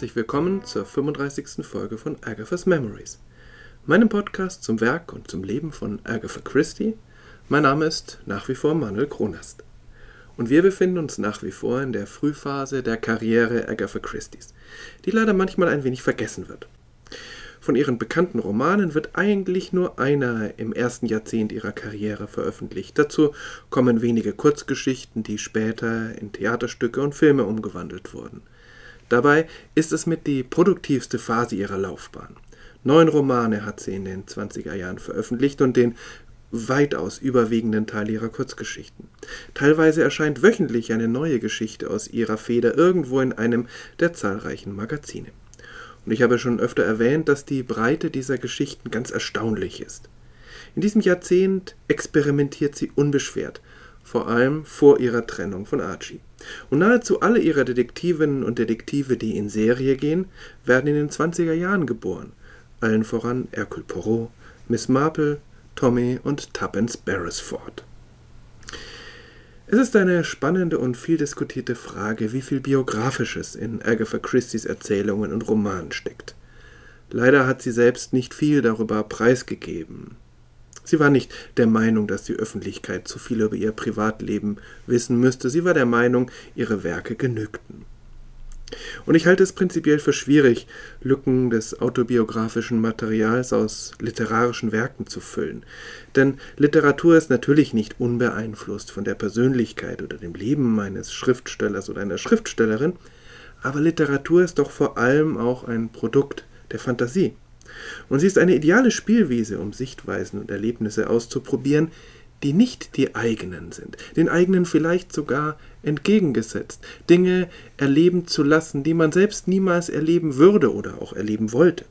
Herzlich willkommen zur 35. Folge von Agatha's Memories, meinem Podcast zum Werk und zum Leben von Agatha Christie. Mein Name ist nach wie vor Manuel Kronast. Und wir befinden uns nach wie vor in der Frühphase der Karriere Agatha Christie's, die leider manchmal ein wenig vergessen wird. Von ihren bekannten Romanen wird eigentlich nur einer im ersten Jahrzehnt ihrer Karriere veröffentlicht. Dazu kommen wenige Kurzgeschichten, die später in Theaterstücke und Filme umgewandelt wurden. Dabei ist es mit die produktivste Phase ihrer Laufbahn. Neun Romane hat sie in den 20er Jahren veröffentlicht und den weitaus überwiegenden Teil ihrer Kurzgeschichten. Teilweise erscheint wöchentlich eine neue Geschichte aus ihrer Feder irgendwo in einem der zahlreichen Magazine. Und ich habe schon öfter erwähnt, dass die Breite dieser Geschichten ganz erstaunlich ist. In diesem Jahrzehnt experimentiert sie unbeschwert, vor allem vor ihrer Trennung von Archie. Und nahezu alle ihrer Detektivinnen und Detektive, die in Serie gehen, werden in den 20er Jahren geboren. Allen voran Hercule Poirot, Miss Marple, Tommy und Tuppence Beresford. Es ist eine spannende und viel diskutierte Frage, wie viel Biografisches in Agatha Christie's Erzählungen und Romanen steckt. Leider hat sie selbst nicht viel darüber preisgegeben. Sie war nicht der Meinung, dass die Öffentlichkeit zu viel über ihr Privatleben wissen müsste, sie war der Meinung, ihre Werke genügten. Und ich halte es prinzipiell für schwierig, Lücken des autobiografischen Materials aus literarischen Werken zu füllen. Denn Literatur ist natürlich nicht unbeeinflusst von der Persönlichkeit oder dem Leben eines Schriftstellers oder einer Schriftstellerin, aber Literatur ist doch vor allem auch ein Produkt der Fantasie. Und sie ist eine ideale Spielwiese, um Sichtweisen und Erlebnisse auszuprobieren, die nicht die eigenen sind, den eigenen vielleicht sogar entgegengesetzt, Dinge erleben zu lassen, die man selbst niemals erleben würde oder auch erleben wollte.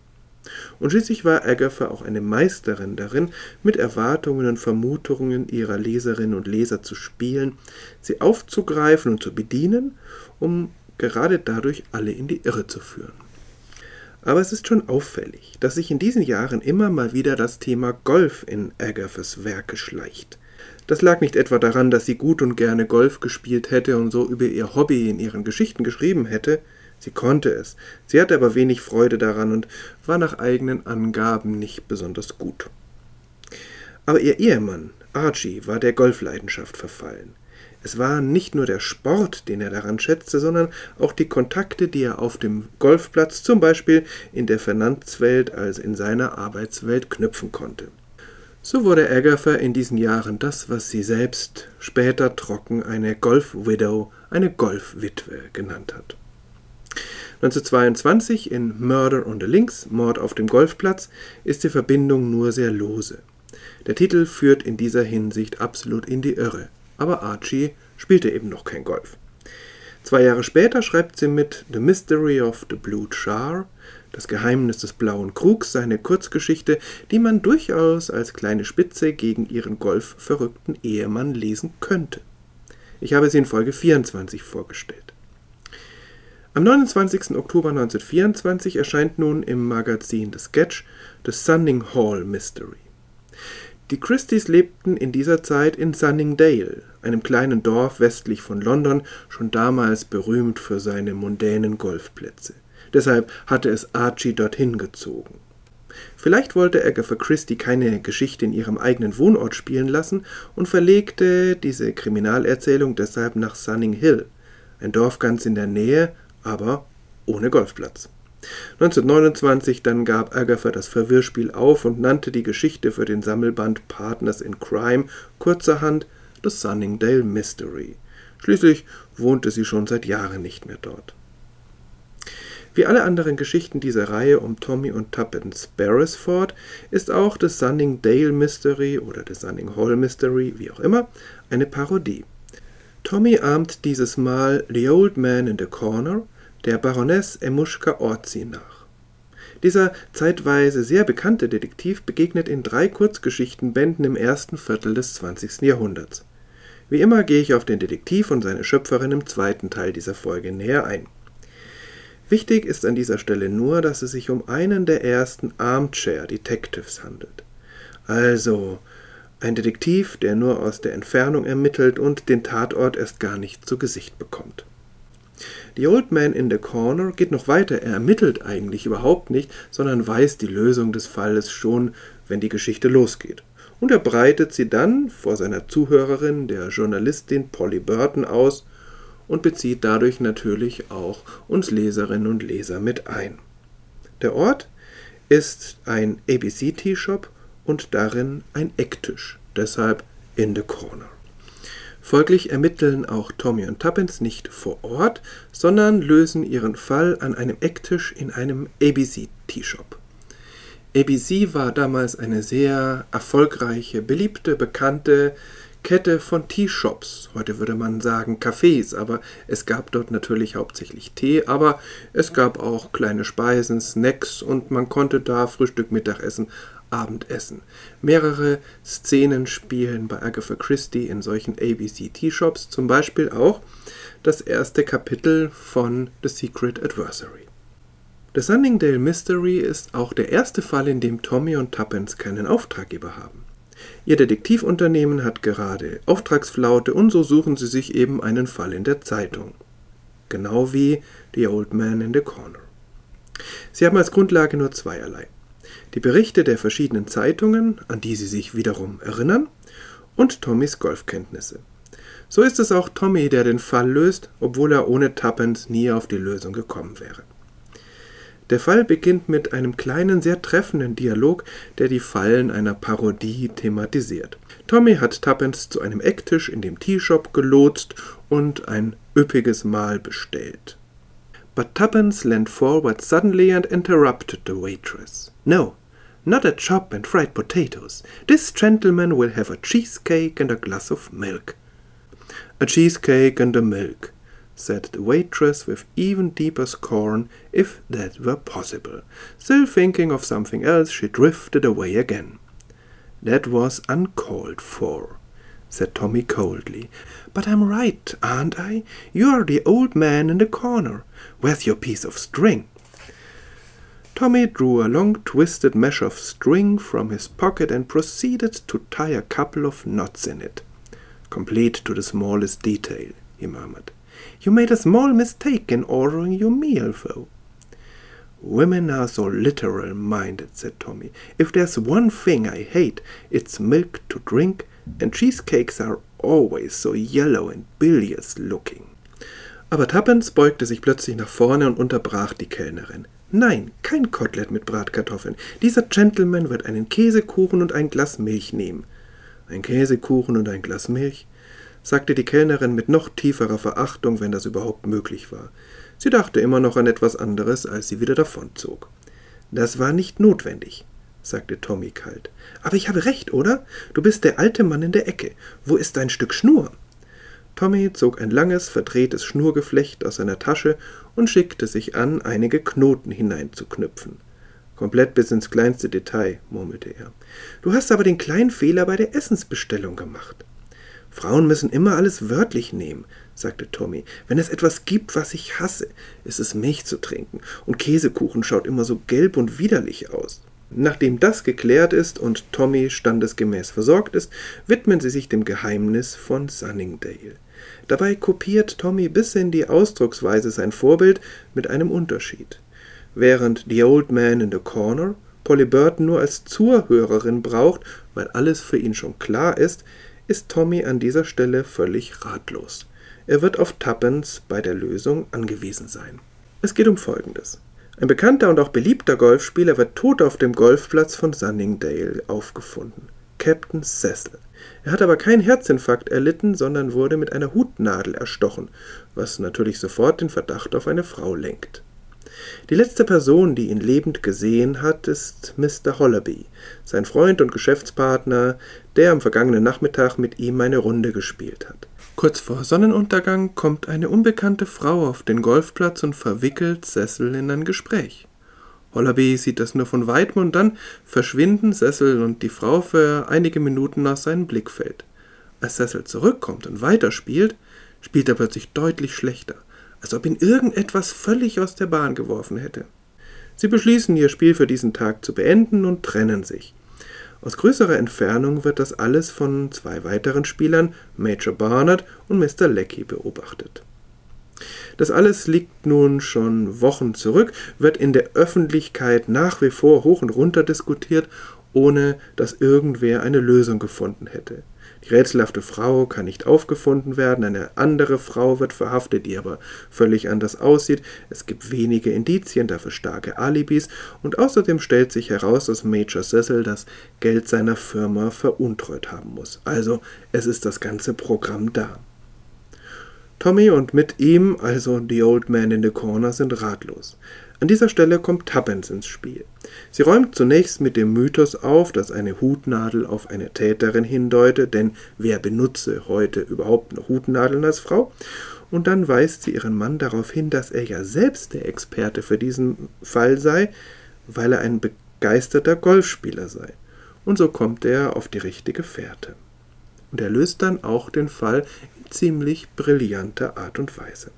Und schließlich war Agatha auch eine Meisterin darin, mit Erwartungen und Vermutungen ihrer Leserinnen und Leser zu spielen, sie aufzugreifen und zu bedienen, um gerade dadurch alle in die Irre zu führen. Aber es ist schon auffällig, dass sich in diesen Jahren immer mal wieder das Thema Golf in Agathas Werke schleicht. Das lag nicht etwa daran, dass sie gut und gerne Golf gespielt hätte und so über ihr Hobby in ihren Geschichten geschrieben hätte. Sie konnte es. Sie hatte aber wenig Freude daran und war nach eigenen Angaben nicht besonders gut. Aber ihr Ehemann, Archie, war der Golfleidenschaft verfallen. Es war nicht nur der Sport, den er daran schätzte, sondern auch die Kontakte, die er auf dem Golfplatz, zum Beispiel in der Finanzwelt als in seiner Arbeitswelt, knüpfen konnte. So wurde Agatha in diesen Jahren das, was sie selbst später trocken eine Golf-Widow, eine Golfwitwe genannt hat. 1922 in Murder on the Links, Mord auf dem Golfplatz, ist die Verbindung nur sehr lose. Der Titel führt in dieser Hinsicht absolut in die Irre, aber Archie spielte eben noch kein Golf. Zwei Jahre später schreibt sie mit The Mystery of the Blue Char das Geheimnis des blauen Krugs, seine Kurzgeschichte, die man durchaus als kleine Spitze gegen ihren golfverrückten Ehemann lesen könnte. Ich habe sie in Folge 24 vorgestellt. Am 29. Oktober 1924 erscheint nun im Magazin The Sketch The Sunning Hall Mystery. Die Christies lebten in dieser Zeit in Sunningdale, einem kleinen Dorf westlich von London, schon damals berühmt für seine mondänen Golfplätze. Deshalb hatte es Archie dorthin gezogen. Vielleicht wollte Agatha Christie keine Geschichte in ihrem eigenen Wohnort spielen lassen und verlegte diese Kriminalerzählung deshalb nach Sunning Hill, ein Dorf ganz in der Nähe, aber ohne Golfplatz. 1929 dann gab Agatha das Verwirrspiel auf und nannte die Geschichte für den Sammelband Partners in Crime kurzerhand The Sunningdale Mystery. Schließlich wohnte sie schon seit Jahren nicht mehr dort. Wie alle anderen Geschichten dieser Reihe um Tommy und Tuppence Beresford ist auch The Sunningdale Mystery oder The Sunning Hall Mystery, wie auch immer, eine Parodie. Tommy ahmt dieses Mal The Old Man in the Corner der Baroness Emuschka Orzi nach. Dieser zeitweise sehr bekannte Detektiv begegnet in drei Kurzgeschichtenbänden im ersten Viertel des 20. Jahrhunderts. Wie immer gehe ich auf den Detektiv und seine Schöpferin im zweiten Teil dieser Folge näher ein. Wichtig ist an dieser Stelle nur, dass es sich um einen der ersten Armchair Detectives handelt. Also ein Detektiv, der nur aus der Entfernung ermittelt und den Tatort erst gar nicht zu Gesicht bekommt. The Old Man in the Corner geht noch weiter. Er ermittelt eigentlich überhaupt nicht, sondern weiß die Lösung des Falles schon, wenn die Geschichte losgeht. Und er breitet sie dann vor seiner Zuhörerin, der Journalistin Polly Burton, aus und bezieht dadurch natürlich auch uns Leserinnen und Leser mit ein. Der Ort ist ein ABC-Tea-Shop und darin ein Ecktisch, deshalb in the corner. Folglich ermitteln auch Tommy und Tuppence nicht vor Ort, sondern lösen ihren Fall an einem Ecktisch in einem ABC-Tea-Shop. ABC war damals eine sehr erfolgreiche, beliebte, bekannte Kette von Tea-Shops. Heute würde man sagen Cafés, aber es gab dort natürlich hauptsächlich Tee, aber es gab auch kleine Speisen, Snacks und man konnte da Frühstück, Mittagessen, Abendessen. Mehrere Szenen spielen bei Agatha Christie in solchen ABC Tea-Shops, zum Beispiel auch das erste Kapitel von The Secret Adversary. The Sunningdale Mystery ist auch der erste Fall, in dem Tommy und Tuppence keinen Auftraggeber haben. Ihr Detektivunternehmen hat gerade Auftragsflaute und so suchen sie sich eben einen Fall in der Zeitung. Genau wie The Old Man in the Corner. Sie haben als Grundlage nur zweierlei. Die Berichte der verschiedenen Zeitungen, an die sie sich wiederum erinnern, und Tommys Golfkenntnisse. So ist es auch Tommy, der den Fall löst, obwohl er ohne Tuppence nie auf die Lösung gekommen wäre. Der Fall beginnt mit einem kleinen, sehr treffenden Dialog, der die Fallen einer Parodie thematisiert. Tommy hat Tuppence zu einem Ecktisch in dem Teashop gelotst und ein üppiges Mahl bestellt. But Tuppence leaned forward suddenly and interrupted the waitress. No, not a chop and fried potatoes. This gentleman will have a cheesecake and a glass of milk. A cheesecake and a milk, said the waitress with even deeper scorn, if that were possible. Still thinking of something else, she drifted away again. That was uncalled for, said Tommy coldly. But I'm right, aren't I? You're the old man in the corner. Where's your piece of string? Tommy drew a long twisted mesh of string from his pocket and proceeded to tie a couple of knots in it. Complete to the smallest detail, he murmured. You made a small mistake in ordering your meal, though. Women are so literal minded, said Tommy. If there's one thing I hate, it's milk to drink, and cheesecakes are always so yellow and bilious looking. Aber Tuppence beugte sich plötzlich nach vorne und unterbrach die Kellnerin. Nein, kein Kotelett mit Bratkartoffeln. Dieser Gentleman wird einen Käsekuchen und ein Glas Milch nehmen. Ein Käsekuchen und ein Glas Milch? sagte die Kellnerin mit noch tieferer Verachtung, wenn das überhaupt möglich war. Sie dachte immer noch an etwas anderes, als sie wieder davonzog. Das war nicht notwendig, sagte Tommy kalt. Aber ich habe recht, oder? Du bist der alte Mann in der Ecke. Wo ist dein Stück Schnur? Tommy zog ein langes, verdrehtes Schnurgeflecht aus seiner Tasche und schickte sich an, einige Knoten hineinzuknüpfen. Komplett bis ins kleinste Detail, murmelte er. Du hast aber den kleinen Fehler bei der Essensbestellung gemacht. Frauen müssen immer alles wörtlich nehmen, sagte Tommy. Wenn es etwas gibt, was ich hasse, ist es Milch zu trinken, und Käsekuchen schaut immer so gelb und widerlich aus. Nachdem das geklärt ist und Tommy standesgemäß versorgt ist, widmen sie sich dem Geheimnis von Sunningdale. Dabei kopiert Tommy bis in die Ausdrucksweise sein Vorbild mit einem Unterschied. Während The Old Man in the Corner Polly Burton nur als Zuhörerin braucht, weil alles für ihn schon klar ist, ist Tommy an dieser Stelle völlig ratlos. Er wird auf Tuppence bei der Lösung angewiesen sein. Es geht um Folgendes. Ein bekannter und auch beliebter Golfspieler wird tot auf dem Golfplatz von Sunningdale aufgefunden. Captain Cecil. Er hat aber keinen Herzinfarkt erlitten, sondern wurde mit einer Hutnadel erstochen, was natürlich sofort den Verdacht auf eine Frau lenkt. Die letzte Person, die ihn lebend gesehen hat, ist Mr. Hollaby, sein Freund und Geschäftspartner, der am vergangenen Nachmittag mit ihm eine Runde gespielt hat. Kurz vor Sonnenuntergang kommt eine unbekannte Frau auf den Golfplatz und verwickelt Cecil in ein Gespräch. Hollaby sieht das nur von weitem und dann verschwinden Cecil und die Frau für einige Minuten aus seinem Blickfeld. Als Cecil zurückkommt und weiterspielt, spielt er plötzlich deutlich schlechter als ob ihn irgendetwas völlig aus der Bahn geworfen hätte. Sie beschließen, ihr Spiel für diesen Tag zu beenden und trennen sich. Aus größerer Entfernung wird das alles von zwei weiteren Spielern, Major Barnard und Mr. Lecky, beobachtet. Das alles liegt nun schon Wochen zurück, wird in der Öffentlichkeit nach wie vor hoch und runter diskutiert, ohne dass irgendwer eine Lösung gefunden hätte. Die rätselhafte Frau kann nicht aufgefunden werden, eine andere Frau wird verhaftet, die aber völlig anders aussieht. Es gibt wenige Indizien, dafür starke Alibis und außerdem stellt sich heraus, dass Major Cecil das Geld seiner Firma veruntreut haben muss. Also es ist das ganze Programm da. Tommy und mit ihm, also The Old Man in the Corner, sind ratlos. An dieser Stelle kommt Tuppence ins Spiel. Sie räumt zunächst mit dem Mythos auf, dass eine Hutnadel auf eine Täterin hindeute, denn wer benutze heute überhaupt noch Hutnadeln als Frau? Und dann weist sie ihren Mann darauf hin, dass er ja selbst der Experte für diesen Fall sei, weil er ein begeisterter Golfspieler sei. Und so kommt er auf die richtige Fährte. Und er löst dann auch den Fall ziemlich brillanter Art und Weise.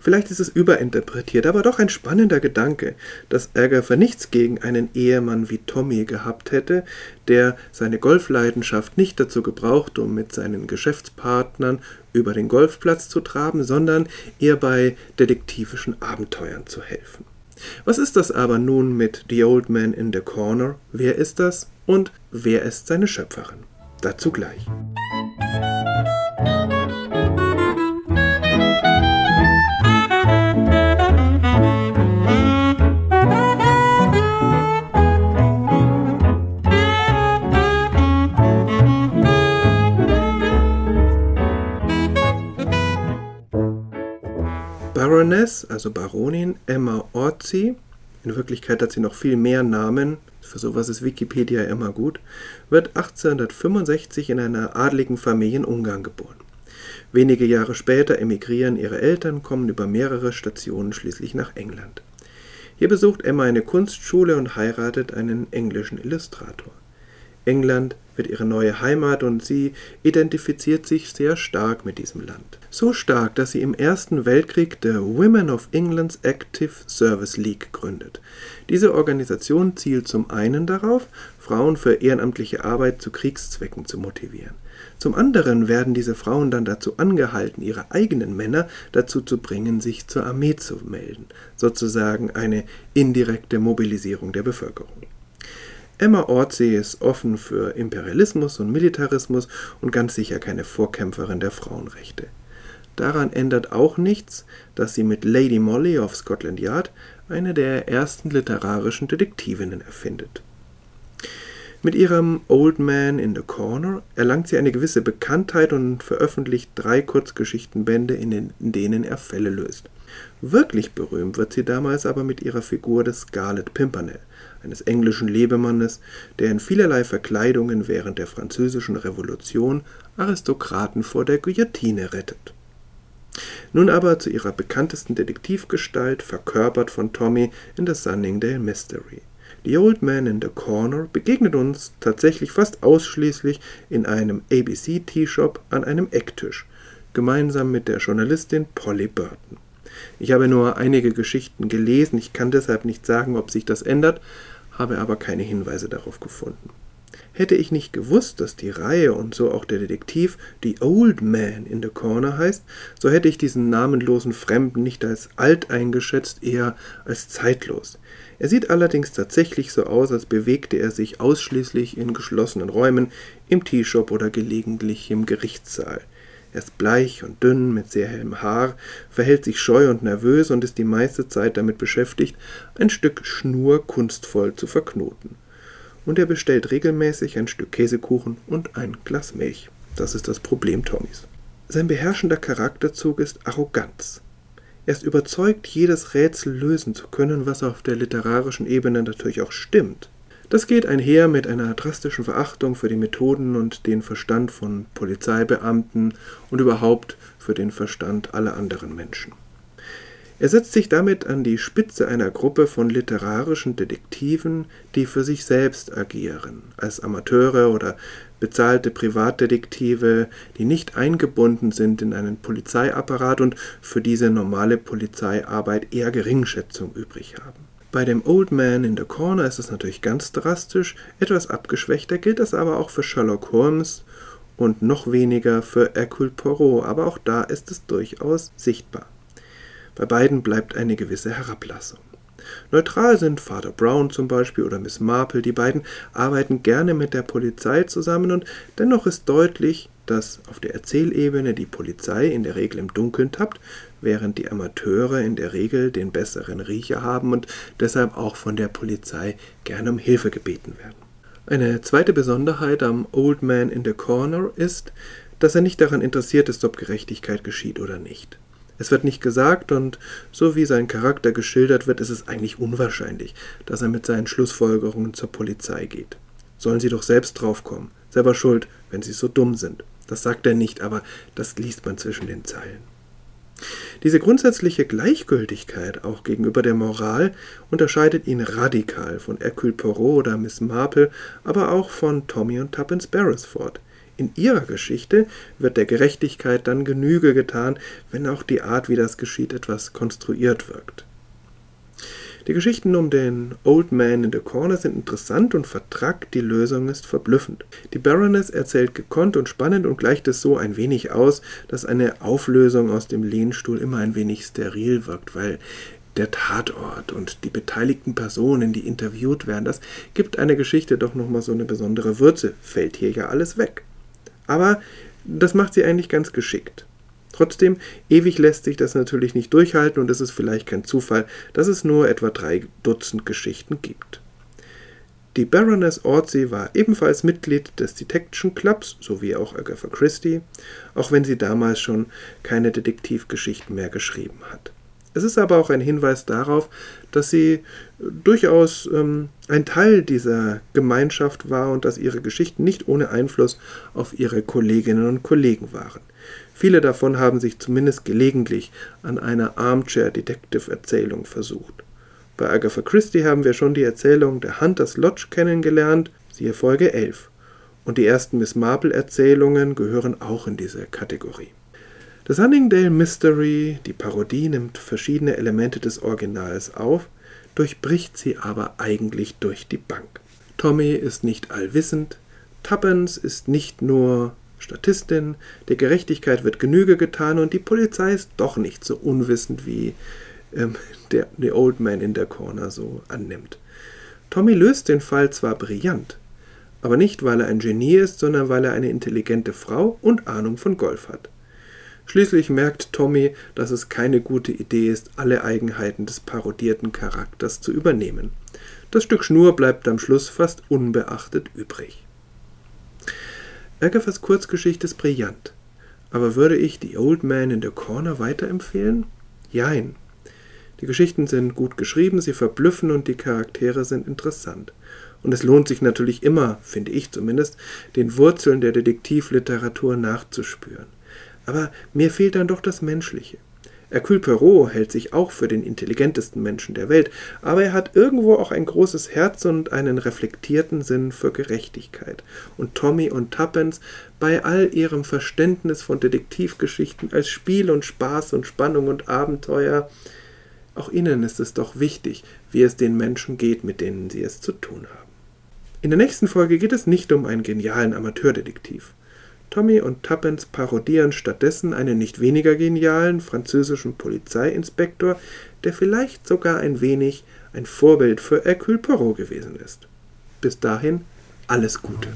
Vielleicht ist es überinterpretiert, aber doch ein spannender Gedanke, dass Agatha nichts gegen einen Ehemann wie Tommy gehabt hätte, der seine Golfleidenschaft nicht dazu gebraucht, um mit seinen Geschäftspartnern über den Golfplatz zu traben, sondern ihr bei detektivischen Abenteuern zu helfen. Was ist das aber nun mit The Old Man in the Corner? Wer ist das und wer ist seine Schöpferin? Dazu gleich. Baroness, also Baronin Emma Orzi, in Wirklichkeit hat sie noch viel mehr Namen, für sowas ist Wikipedia immer gut, wird 1865 in einer adligen Familie in Ungarn geboren. Wenige Jahre später emigrieren ihre Eltern, kommen über mehrere Stationen schließlich nach England. Hier besucht Emma eine Kunstschule und heiratet einen englischen Illustrator. England wird ihre neue Heimat und sie identifiziert sich sehr stark mit diesem Land. So stark, dass sie im Ersten Weltkrieg der Women of England's Active Service League gründet. Diese Organisation zielt zum einen darauf, Frauen für ehrenamtliche Arbeit zu Kriegszwecken zu motivieren. Zum anderen werden diese Frauen dann dazu angehalten, ihre eigenen Männer dazu zu bringen, sich zur Armee zu melden, sozusagen eine indirekte Mobilisierung der Bevölkerung. Emma Ortsee ist offen für Imperialismus und Militarismus und ganz sicher keine Vorkämpferin der Frauenrechte. Daran ändert auch nichts, dass sie mit Lady Molly of Scotland Yard eine der ersten literarischen Detektivinnen erfindet. Mit ihrem Old Man in the Corner erlangt sie eine gewisse Bekanntheit und veröffentlicht drei Kurzgeschichtenbände, in denen er Fälle löst. Wirklich berühmt wird sie damals aber mit ihrer Figur des Scarlet Pimpernel, eines englischen Lebemannes, der in vielerlei Verkleidungen während der Französischen Revolution Aristokraten vor der Guillotine rettet. Nun aber zu ihrer bekanntesten Detektivgestalt, verkörpert von Tommy in The Sunningdale Mystery. The Old Man in the Corner begegnet uns tatsächlich fast ausschließlich in einem ABC-Tea-Shop an einem Ecktisch, gemeinsam mit der Journalistin Polly Burton. Ich habe nur einige Geschichten gelesen, ich kann deshalb nicht sagen, ob sich das ändert, habe aber keine Hinweise darauf gefunden. Hätte ich nicht gewusst, dass die Reihe und so auch der Detektiv The Old Man in the Corner heißt, so hätte ich diesen namenlosen Fremden nicht als alt eingeschätzt, eher als zeitlos. Er sieht allerdings tatsächlich so aus, als bewegte er sich ausschließlich in geschlossenen Räumen, im Teeshop oder gelegentlich im Gerichtssaal. Er ist bleich und dünn, mit sehr hellem Haar, verhält sich scheu und nervös und ist die meiste Zeit damit beschäftigt, ein Stück Schnur kunstvoll zu verknoten. Und er bestellt regelmäßig ein Stück Käsekuchen und ein Glas Milch. Das ist das Problem Tommys. Sein beherrschender Charakterzug ist Arroganz. Er ist überzeugt, jedes Rätsel lösen zu können, was auf der literarischen Ebene natürlich auch stimmt. Das geht einher mit einer drastischen Verachtung für die Methoden und den Verstand von Polizeibeamten und überhaupt für den Verstand aller anderen Menschen. Er setzt sich damit an die Spitze einer Gruppe von literarischen Detektiven, die für sich selbst agieren, als Amateure oder bezahlte Privatdetektive, die nicht eingebunden sind in einen Polizeiapparat und für diese normale Polizeiarbeit eher Geringschätzung übrig haben. Bei dem Old Man in the Corner ist es natürlich ganz drastisch, etwas abgeschwächter gilt das aber auch für Sherlock Holmes und noch weniger für Hercule Poirot, aber auch da ist es durchaus sichtbar. Bei beiden bleibt eine gewisse Herablassung. Neutral sind Father Brown zum Beispiel oder Miss Marple, die beiden arbeiten gerne mit der Polizei zusammen und dennoch ist deutlich, dass auf der Erzählebene die Polizei in der Regel im Dunkeln tappt, während die Amateure in der Regel den besseren Riecher haben und deshalb auch von der Polizei gerne um Hilfe gebeten werden. Eine zweite Besonderheit am Old Man in the Corner ist, dass er nicht daran interessiert ist, ob Gerechtigkeit geschieht oder nicht. Es wird nicht gesagt und so wie sein Charakter geschildert wird, ist es eigentlich unwahrscheinlich, dass er mit seinen Schlussfolgerungen zur Polizei geht. Sollen sie doch selbst draufkommen. Selber schuld, wenn sie so dumm sind. Das sagt er nicht, aber das liest man zwischen den Zeilen. Diese grundsätzliche Gleichgültigkeit auch gegenüber der Moral unterscheidet ihn radikal von Hercule Poirot oder Miss Marple, aber auch von Tommy und Tuppence Beresford. In ihrer Geschichte wird der Gerechtigkeit dann Genüge getan, wenn auch die Art, wie das geschieht, etwas konstruiert wirkt. Die Geschichten um den Old Man in the Corner sind interessant und vertrackt, die Lösung ist verblüffend. Die Baroness erzählt gekonnt und spannend und gleicht es so ein wenig aus, dass eine Auflösung aus dem Lehnstuhl immer ein wenig steril wirkt, weil der Tatort und die beteiligten Personen, die interviewt werden, das gibt einer Geschichte doch nochmal so eine besondere Würze. Fällt hier ja alles weg. Aber das macht sie eigentlich ganz geschickt. Trotzdem, ewig lässt sich das natürlich nicht durchhalten und es ist vielleicht kein Zufall, dass es nur etwa drei Dutzend Geschichten gibt. Die Baroness Ortsey war ebenfalls Mitglied des Detection Clubs, so wie auch Agatha Christie, auch wenn sie damals schon keine Detektivgeschichten mehr geschrieben hat. Es ist aber auch ein Hinweis darauf, dass sie durchaus ähm, ein Teil dieser Gemeinschaft war und dass ihre Geschichten nicht ohne Einfluss auf ihre Kolleginnen und Kollegen waren. Viele davon haben sich zumindest gelegentlich an einer Armchair-Detective-Erzählung versucht. Bei Agatha Christie haben wir schon die Erzählung der Hunters Lodge kennengelernt, siehe Folge 11. Und die ersten Miss Marple-Erzählungen gehören auch in diese Kategorie. Das Huntingdale Mystery, die Parodie, nimmt verschiedene Elemente des Originals auf, durchbricht sie aber eigentlich durch die Bank. Tommy ist nicht allwissend, Tuppence ist nicht nur Statistin, der Gerechtigkeit wird Genüge getan und die Polizei ist doch nicht so unwissend, wie ähm, der, der Old Man in der Corner so annimmt. Tommy löst den Fall zwar brillant, aber nicht, weil er ein Genie ist, sondern weil er eine intelligente Frau und Ahnung von Golf hat. Schließlich merkt Tommy, dass es keine gute Idee ist, alle Eigenheiten des parodierten Charakters zu übernehmen. Das Stück Schnur bleibt am Schluss fast unbeachtet übrig. Agathas Kurzgeschichte ist brillant. Aber würde ich The Old Man in the Corner weiterempfehlen? Jein. Die Geschichten sind gut geschrieben, sie verblüffen und die Charaktere sind interessant. Und es lohnt sich natürlich immer, finde ich zumindest, den Wurzeln der Detektivliteratur nachzuspüren. Aber mir fehlt dann doch das Menschliche. Hercule Poirot hält sich auch für den intelligentesten Menschen der Welt, aber er hat irgendwo auch ein großes Herz und einen reflektierten Sinn für Gerechtigkeit. Und Tommy und Tuppence, bei all ihrem Verständnis von Detektivgeschichten als Spiel und Spaß und Spannung und Abenteuer, auch ihnen ist es doch wichtig, wie es den Menschen geht, mit denen sie es zu tun haben. In der nächsten Folge geht es nicht um einen genialen Amateurdetektiv. Tommy und Tuppence parodieren stattdessen einen nicht weniger genialen französischen Polizeiinspektor, der vielleicht sogar ein wenig ein Vorbild für Hercule Poirot gewesen ist. Bis dahin alles Gute.